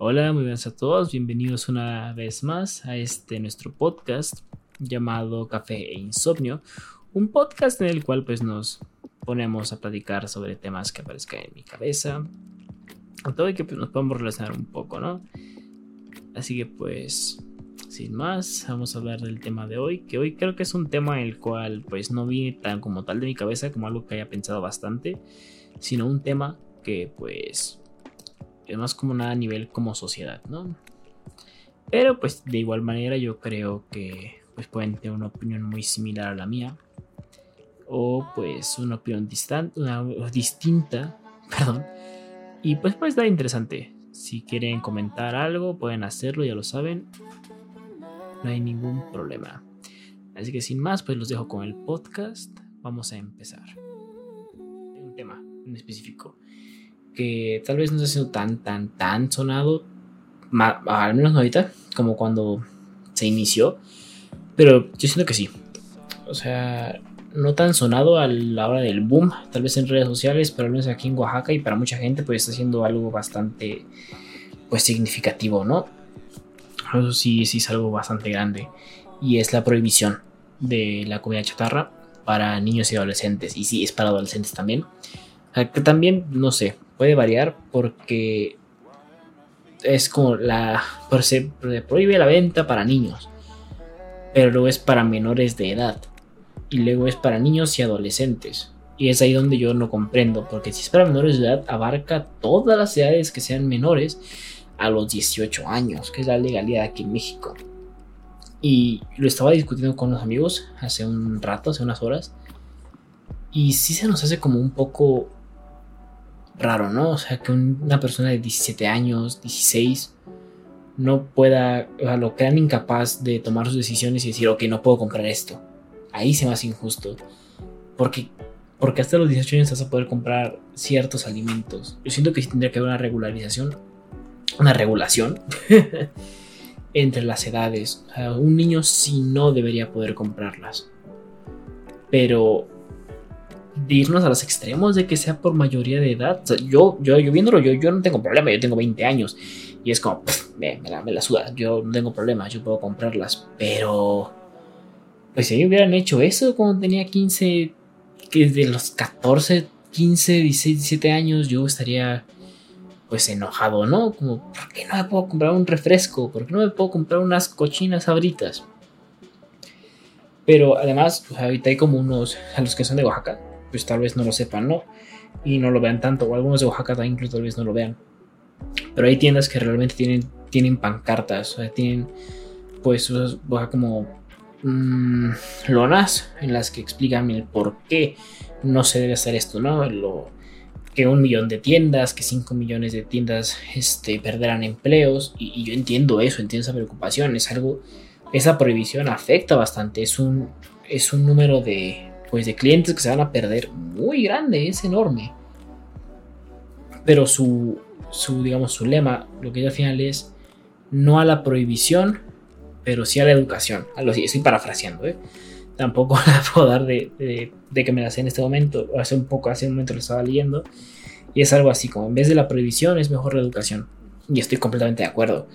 Hola, muy buenas a todos, bienvenidos una vez más a este nuestro podcast llamado Café e Insomnio, un podcast en el cual pues nos ponemos a platicar sobre temas que aparezcan en mi cabeza, todo y que pues, nos podemos relacionar un poco, ¿no? Así que pues, sin más, vamos a hablar del tema de hoy, que hoy creo que es un tema en el cual pues no viene tan como tal de mi cabeza, como algo que haya pensado bastante, sino un tema que pues es más como nada a nivel como sociedad, ¿no? Pero pues de igual manera yo creo que pues pueden tener una opinión muy similar a la mía o pues una opinión distante, una, distinta, perdón. Y pues pues está interesante. Si quieren comentar algo pueden hacerlo, ya lo saben. No hay ningún problema. Así que sin más, pues los dejo con el podcast. Vamos a empezar. Un tema en específico que tal vez no está siendo tan, tan, tan sonado, al menos ahorita, como cuando se inició, pero yo siento que sí. O sea, no tan sonado a la hora del boom, tal vez en redes sociales, pero al menos aquí en Oaxaca y para mucha gente pues está siendo algo bastante pues significativo, ¿no? Eso sí, sí es algo bastante grande y es la prohibición de la comida chatarra para niños y adolescentes y sí es para adolescentes también. que también, no sé, puede variar porque es como la. Se prohíbe la venta para niños, pero luego es para menores de edad y luego es para niños y adolescentes. Y es ahí donde yo no comprendo, porque si es para menores de edad, abarca todas las edades que sean menores a los 18 años, que es la legalidad aquí en México. Y lo estaba discutiendo con los amigos hace un rato, hace unas horas. Y sí se nos hace como un poco raro, ¿no? O sea, que una persona de 17 años, 16, no pueda, o sea, lo crean incapaz de tomar sus decisiones y decir, ok, no puedo comprar esto. Ahí se me hace injusto. Porque, porque hasta los 18 años vas a poder comprar ciertos alimentos. Yo siento que sí tendría que haber una regularización, una regulación entre las edades. O sea, un niño sí no debería poder comprarlas. Pero de irnos a los extremos de que sea por mayoría de edad. yo, yo, yo viéndolo, yo, yo no tengo problema, yo tengo 20 años. Y es como, me, la, me, suda, yo no tengo problema, yo puedo comprarlas. Pero, pues si hubieran hecho eso cuando tenía 15, que desde los 14, 15, 16, 17 años, yo estaría pues enojado, ¿no? Como, ¿por qué no me puedo comprar un refresco? ¿Por qué no me puedo comprar unas cochinas abritas? Pero además, pues ahorita hay como unos, a los que son de Oaxaca, pues tal vez no lo sepan, ¿no? Y no lo vean tanto, o algunos de Oaxaca incluso tal vez no lo vean. Pero hay tiendas que realmente tienen, tienen pancartas, o sea, tienen pues como mmm, lonas en las que explican el por qué no se debe hacer esto, ¿no? Que un millón de tiendas, que cinco millones de tiendas este, perderán empleos, y, y, yo entiendo eso, entiendo esa preocupación, es algo, esa prohibición afecta bastante, es un, es un número de, pues de clientes que se van a perder muy grande, es enorme. Pero su, su digamos, su lema, lo que al final es no a la prohibición, pero sí a la educación. Algo así, estoy parafraseando, ¿eh? Tampoco la puedo dar de, de, que me la sé en este momento. Hace un poco, hace un momento lo estaba leyendo. Y es algo así, como en vez de la prohibición es mejor la educación. Y estoy completamente de acuerdo.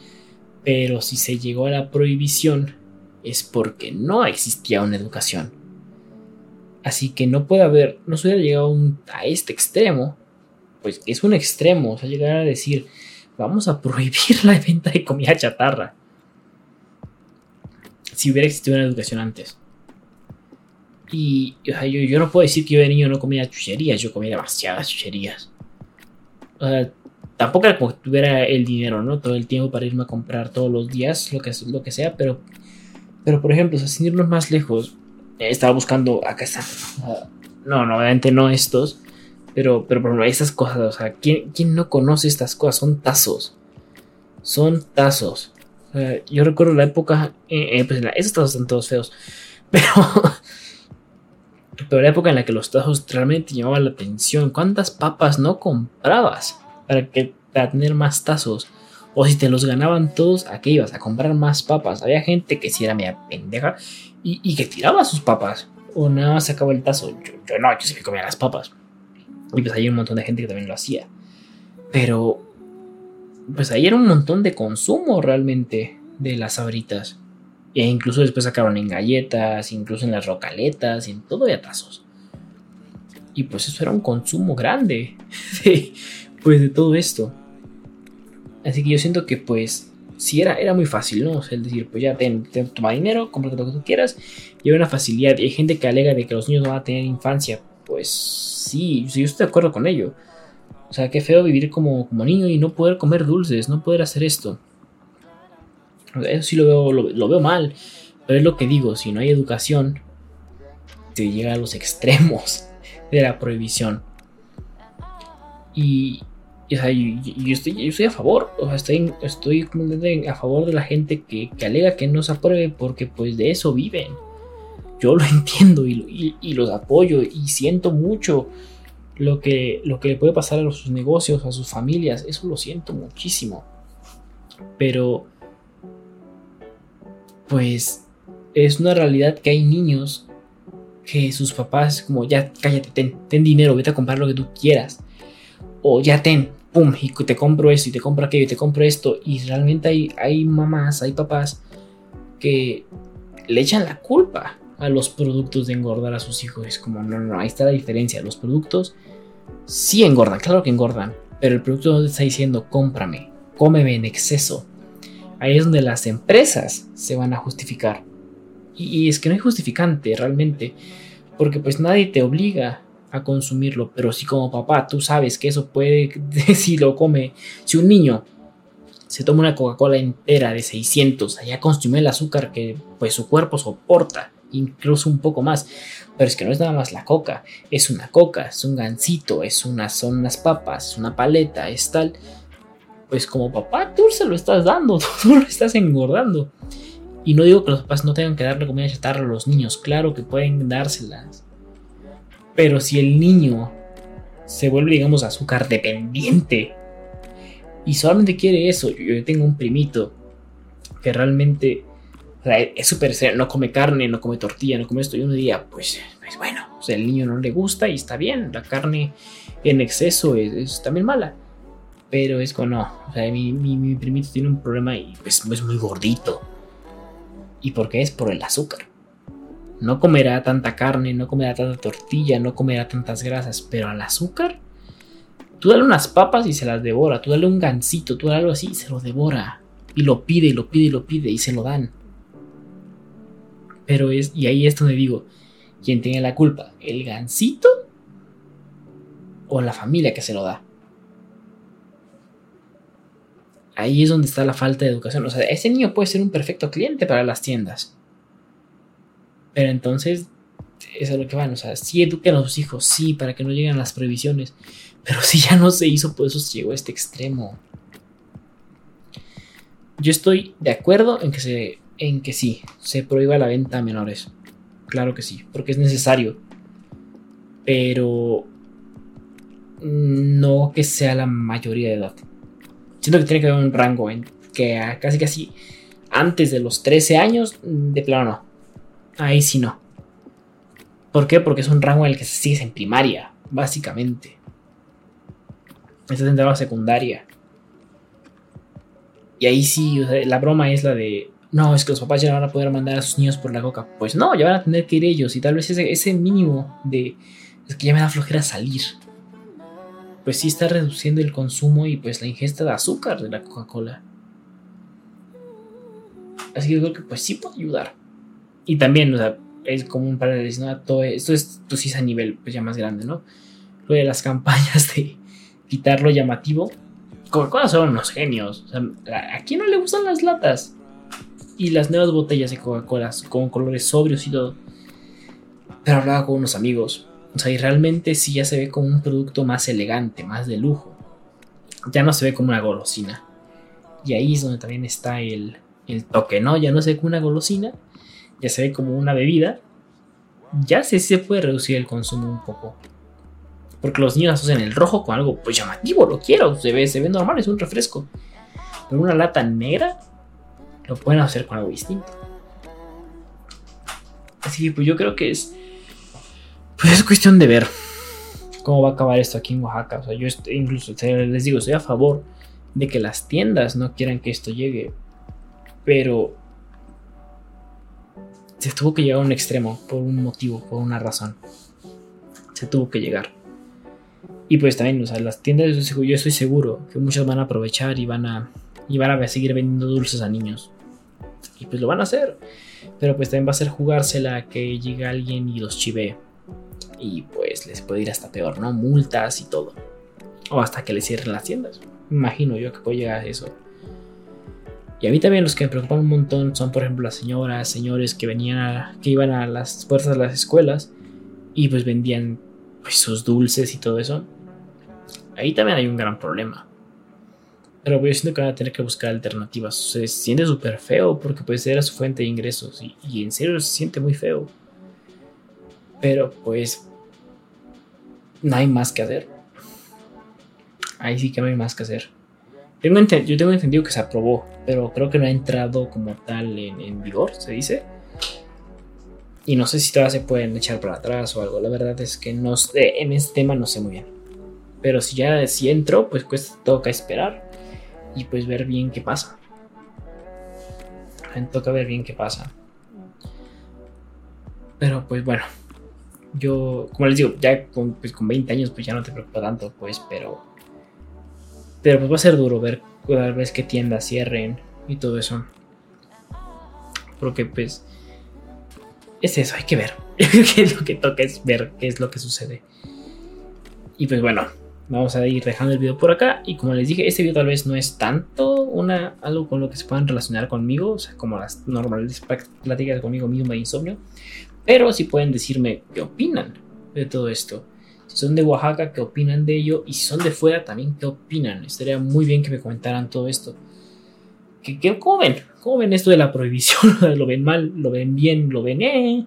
Pero si se llegó a la prohibición es porque no existía una educación. Así que no puede haber, no se hubiera llegado a este extremo, pues es un extremo, o sea, llegar a decir, vamos a prohibir la venta de comida chatarra. Si hubiera existido una educación antes. Y o sea, yo, no puedo decir que yo de niño no comía chucherías, yo comía demasiadas chucherías. O sea, tampoco era como que tuviera el dinero, ¿no? Todo el tiempo para irme a comprar todos los días, lo que, lo que sea, pero, pero por ejemplo, o sea, sin irnos más lejos, estaba buscando, acá está. No, no, obviamente no estos. Pero, pero por ejemplo, estas cosas, o sea, ¿quién, no conoce estas cosas? Son tazos. Son tazos. yo recuerdo la época, eh, eh, pues esos tazos están todos feos. Pero, pero la época en la que los tazos realmente llamaban la atención. ¿Cuántas papas no comprabas para, que, para tener más tazos? O si te los ganaban todos, ¿a qué ibas? A comprar más papas. Había gente que si era media pendeja y, que tiraba sus papas. O nada más sacaba el tazo. Yo, no, yo sí que comía las papas. Y pues hay un montón de gente que también lo hacía. Pero, pues ahí era un montón de consumo realmente de las sabritas. E incluso después sacaron en galletas, incluso en las rocaletas, en todo de atazos. Y pues eso era un consumo grande de, pues de todo esto. Así que yo siento que pues si era, era muy fácil, ¿no? el decir, pues ya ten, toma dinero, compra lo que tú quieras. Y hay una facilidad. Y hay gente que alega de que los niños no van a tener infancia. Pues sí, yo estoy de acuerdo con ello. O sea, qué feo vivir como, como niño y no poder comer dulces, no poder hacer esto. Eso sí lo veo, lo, veo mal. Pero es lo que digo, si no hay educación, se llega a los extremos de la prohibición. Y, yo, estoy, estoy, a favor, o sea, estoy, estoy a favor de la gente que, alega que no se apruebe porque pues de eso viven. Yo lo entiendo y, y, los apoyo y siento mucho lo que, lo que le puede pasar a sus negocios, a sus familias, eso lo siento muchísimo. Pero pues es una realidad que hay niños que sus papás como ya cállate, ten, ten, dinero, vete a comprar lo que tú quieras. O ya ten, pum, y te compro esto y te compro aquello y te compro esto. Y realmente hay, hay mamás, hay papás que le echan la culpa a los productos de engordar a sus hijos. Es como, no, no, ahí está la diferencia. Los productos sí engordan, claro que engordan. Pero el producto no te está diciendo, cómprame, cómeme en exceso ahí es donde las empresas se van a justificar. Y, es que no hay justificante realmente, porque pues nadie te obliga a consumirlo, pero si como papá tú sabes que eso puede, si lo come, si un niño se toma una Coca-Cola entera de 600, allá consume el azúcar que pues su cuerpo soporta, incluso un poco más, pero es que no es nada más la coca, es una coca, es un gansito, es una, son unas papas, una paleta, es tal pues como papá tú se lo estás dando, tú lo estás engordando. Y no digo que los papás no tengan que darle comida chatarra a los niños, claro que pueden dárselas. Pero si el niño se vuelve, digamos, azúcar dependiente y solamente quiere eso, yo tengo un primito que realmente es súper no come carne, no come tortilla, no come esto, y uno diría, pues, pues bueno, o sea, el niño no le gusta y está bien, la carne en exceso es también mala. Pero es como no. O sea, mi, mi, primito tiene un problema y pues es muy gordito. ¿Y por qué es? Por el azúcar. No comerá tanta carne, no comerá tanta tortilla, no comerá tantas grasas, pero al azúcar, tú dale unas papas y se las devora, tú dale un gansito, tú dale algo así y se lo devora. Y lo pide, y lo pide, y lo pide, y se lo dan. Pero es, y ahí es donde digo, ¿quién tiene la culpa? ¿El gansito? ¿O la familia que se lo da? ahí es donde está la falta de educación. O sea, ese niño puede ser un perfecto cliente para las tiendas. Pero entonces, eso es lo que van. O sea, sí eduquen a sus hijos, sí, para que no lleguen las previsiones. Pero si ya no se hizo, pues eso llegó a este extremo. Yo estoy de acuerdo en que, se, en que sí, se prohíba la venta a menores. Claro que sí, porque es necesario. Pero no que sea la mayoría de edad. Siento que tiene que haber un rango en que casi casi antes de los 13 años, de plano no. Ahí sí no. ¿Por qué? Porque es un rango en el que sigues en primaria, básicamente. Estás en la secundaria. Y ahí sí, la broma es la de, no, es que los papás ya no van a poder mandar a sus niños por la coca. Pues no, ya van a tener que ir ellos. Y tal vez ese, mínimo de, es que ya me da flojera salir pues sí está reduciendo el consumo y pues la ingesta de azúcar de la Coca-Cola. Así que creo que pues sí puede ayudar. Y también, o sea, es como un paréntesis, ¿no? Todo esto es, sí es a nivel pues ya más grande, ¿no? Lo de las campañas de quitar lo llamativo. Coca-Cola son unos genios. O sea, ¿a quién no le gustan las latas? Y las nuevas botellas de Coca-Cola con colores sobrios y todo. Pero hablaba con unos amigos o sea, y realmente sí ya se ve como un producto más elegante, más de lujo. Ya no se ve como una golosina. Y ahí es donde también está el, el toque, ¿no? Ya no se ve como una golosina, ya se ve como una bebida. Ya sí se puede reducir el consumo un poco. Porque los niños asocian el rojo con algo pues llamativo, lo quiero, se ve, se ve normal, es un refresco. Pero una lata negra lo pueden hacer con algo distinto. Así que pues yo creo que es pues es cuestión de ver cómo va a acabar esto aquí en Oaxaca. O sea, yo incluso les digo, estoy a favor de que las tiendas no quieran que esto llegue. Pero se tuvo que llegar a un extremo por un motivo, por una razón. Se tuvo que llegar. Y pues también, o sea, las tiendas, yo estoy seguro que muchas van a aprovechar y van a, y van a seguir vendiendo dulces a niños. Y pues lo van a hacer. Pero pues también va a ser jugársela que llegue alguien y los chive. Y pues les puede ir hasta peor, ¿no? Multas y todo. O hasta que les cierren las tiendas. Imagino yo que puede llegar a eso. Y a mí también los que me preocupan un montón son, por ejemplo, las señoras, señores que venían que iban a las puertas de las escuelas y pues vendían pues, sus dulces y todo eso. Ahí también hay un gran problema. Pero yo siento que van a tener que buscar alternativas. se siente súper feo porque pues era su fuente de ingresos y, y en serio se siente muy feo. Pero pues no hay más que hacer. Ahí sí que no hay más que hacer. Tengo yo tengo entendido que se aprobó, pero creo que no ha entrado como tal en, vigor, se dice. Y no sé si todavía se pueden echar para atrás o algo. La verdad es que no sé, en este tema no sé muy bien. Pero si ya si entro, pues cuesta, toca esperar y pues ver bien qué pasa. Toca ver bien qué pasa. Pero pues bueno, yo, como les digo, ya con, pues, con 20 años pues ya no te preocupa tanto, pues, pero pero pues va a ser duro ver cada vez que tiendas cierren y todo eso. Porque pues es eso, hay que ver. lo que toca es ver qué es lo que sucede. Y pues bueno, vamos a ir dejando el video por acá. Y como les dije, este video tal vez no es tanto una, algo con lo que se puedan relacionar conmigo, o sea, como las normales pláticas conmigo mismo de insomnio. Pero sí pueden decirme qué opinan de todo esto. Son de Oaxaca, ¿qué opinan de ello? Y si son de fuera, también, ¿qué opinan? Estaría muy bien que me comentaran todo esto. ¿Qué, qué, cómo ven? ¿Cómo ven esto de la prohibición? ¿Lo ven mal? ¿Lo ven bien? ¿Lo ven eh?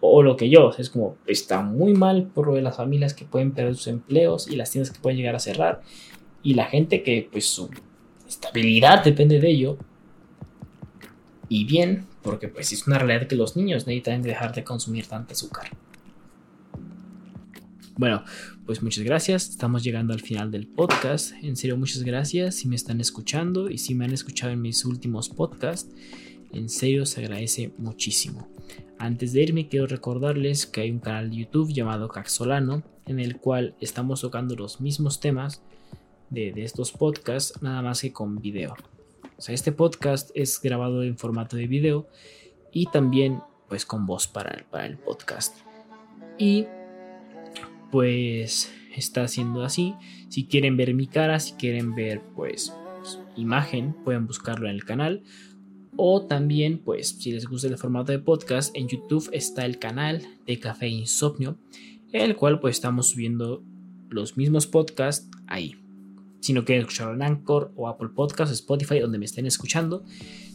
O lo que yo, es como, está muy mal por lo de las familias que pueden perder sus empleos y las tiendas que pueden llegar a cerrar. Y la gente que, pues, su estabilidad depende de ello. Y bien, porque pues es una realidad que los niños necesitan dejar de consumir tanta azúcar. Bueno, pues muchas gracias. Estamos llegando al final del podcast. En serio, muchas gracias si me están escuchando y si me han escuchado en mis últimos podcasts. En serio, se agradece muchísimo. Antes de irme, quiero recordarles que hay un canal de YouTube llamado Caxolano, en el cual estamos tocando los mismos temas de, estos podcasts, nada más que con video. O sea, este podcast es grabado en formato de video y también pues con voz para, para el podcast. Y pues está haciendo así. Si quieren ver mi cara, si quieren ver pues imagen, pueden buscarlo en el canal. O también, pues, si les gusta el formato de podcast, en YouTube está el canal de Café Insomnio, el cual pues estamos subiendo los mismos podcasts ahí. Si no quieren escucharlo en Anchor o Apple Podcasts, Spotify, donde me estén escuchando.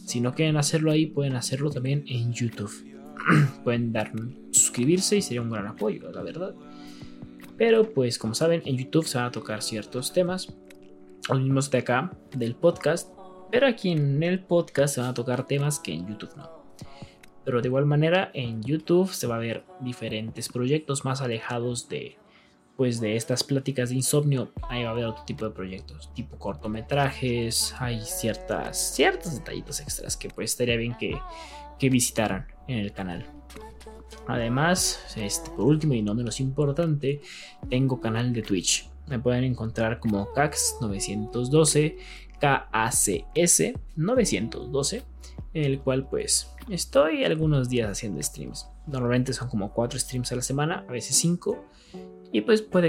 Si no quieren hacerlo ahí, pueden hacerlo también en YouTube. pueden dar suscribirse y sería un gran apoyo, la verdad. Pero pues como saben, en YouTube se van a tocar ciertos temas, los mismos de acá, del podcast, pero aquí en el podcast se van a tocar temas que en YouTube no. Pero de igual manera, en YouTube se va a ver diferentes proyectos más alejados de pues de estas pláticas de insomnio, ahí va a haber otro tipo de proyectos, tipo cortometrajes, hay ciertas ciertos detallitos extras que pues estaría bien que, que visitaran en el canal. Además, este, por último y no menos importante, tengo canal de Twitch. Me pueden encontrar como CAX912, KACS 912, en el cual pues estoy algunos días haciendo streams. Normalmente son como 4 streams a la semana, a veces 5. Y pues puede que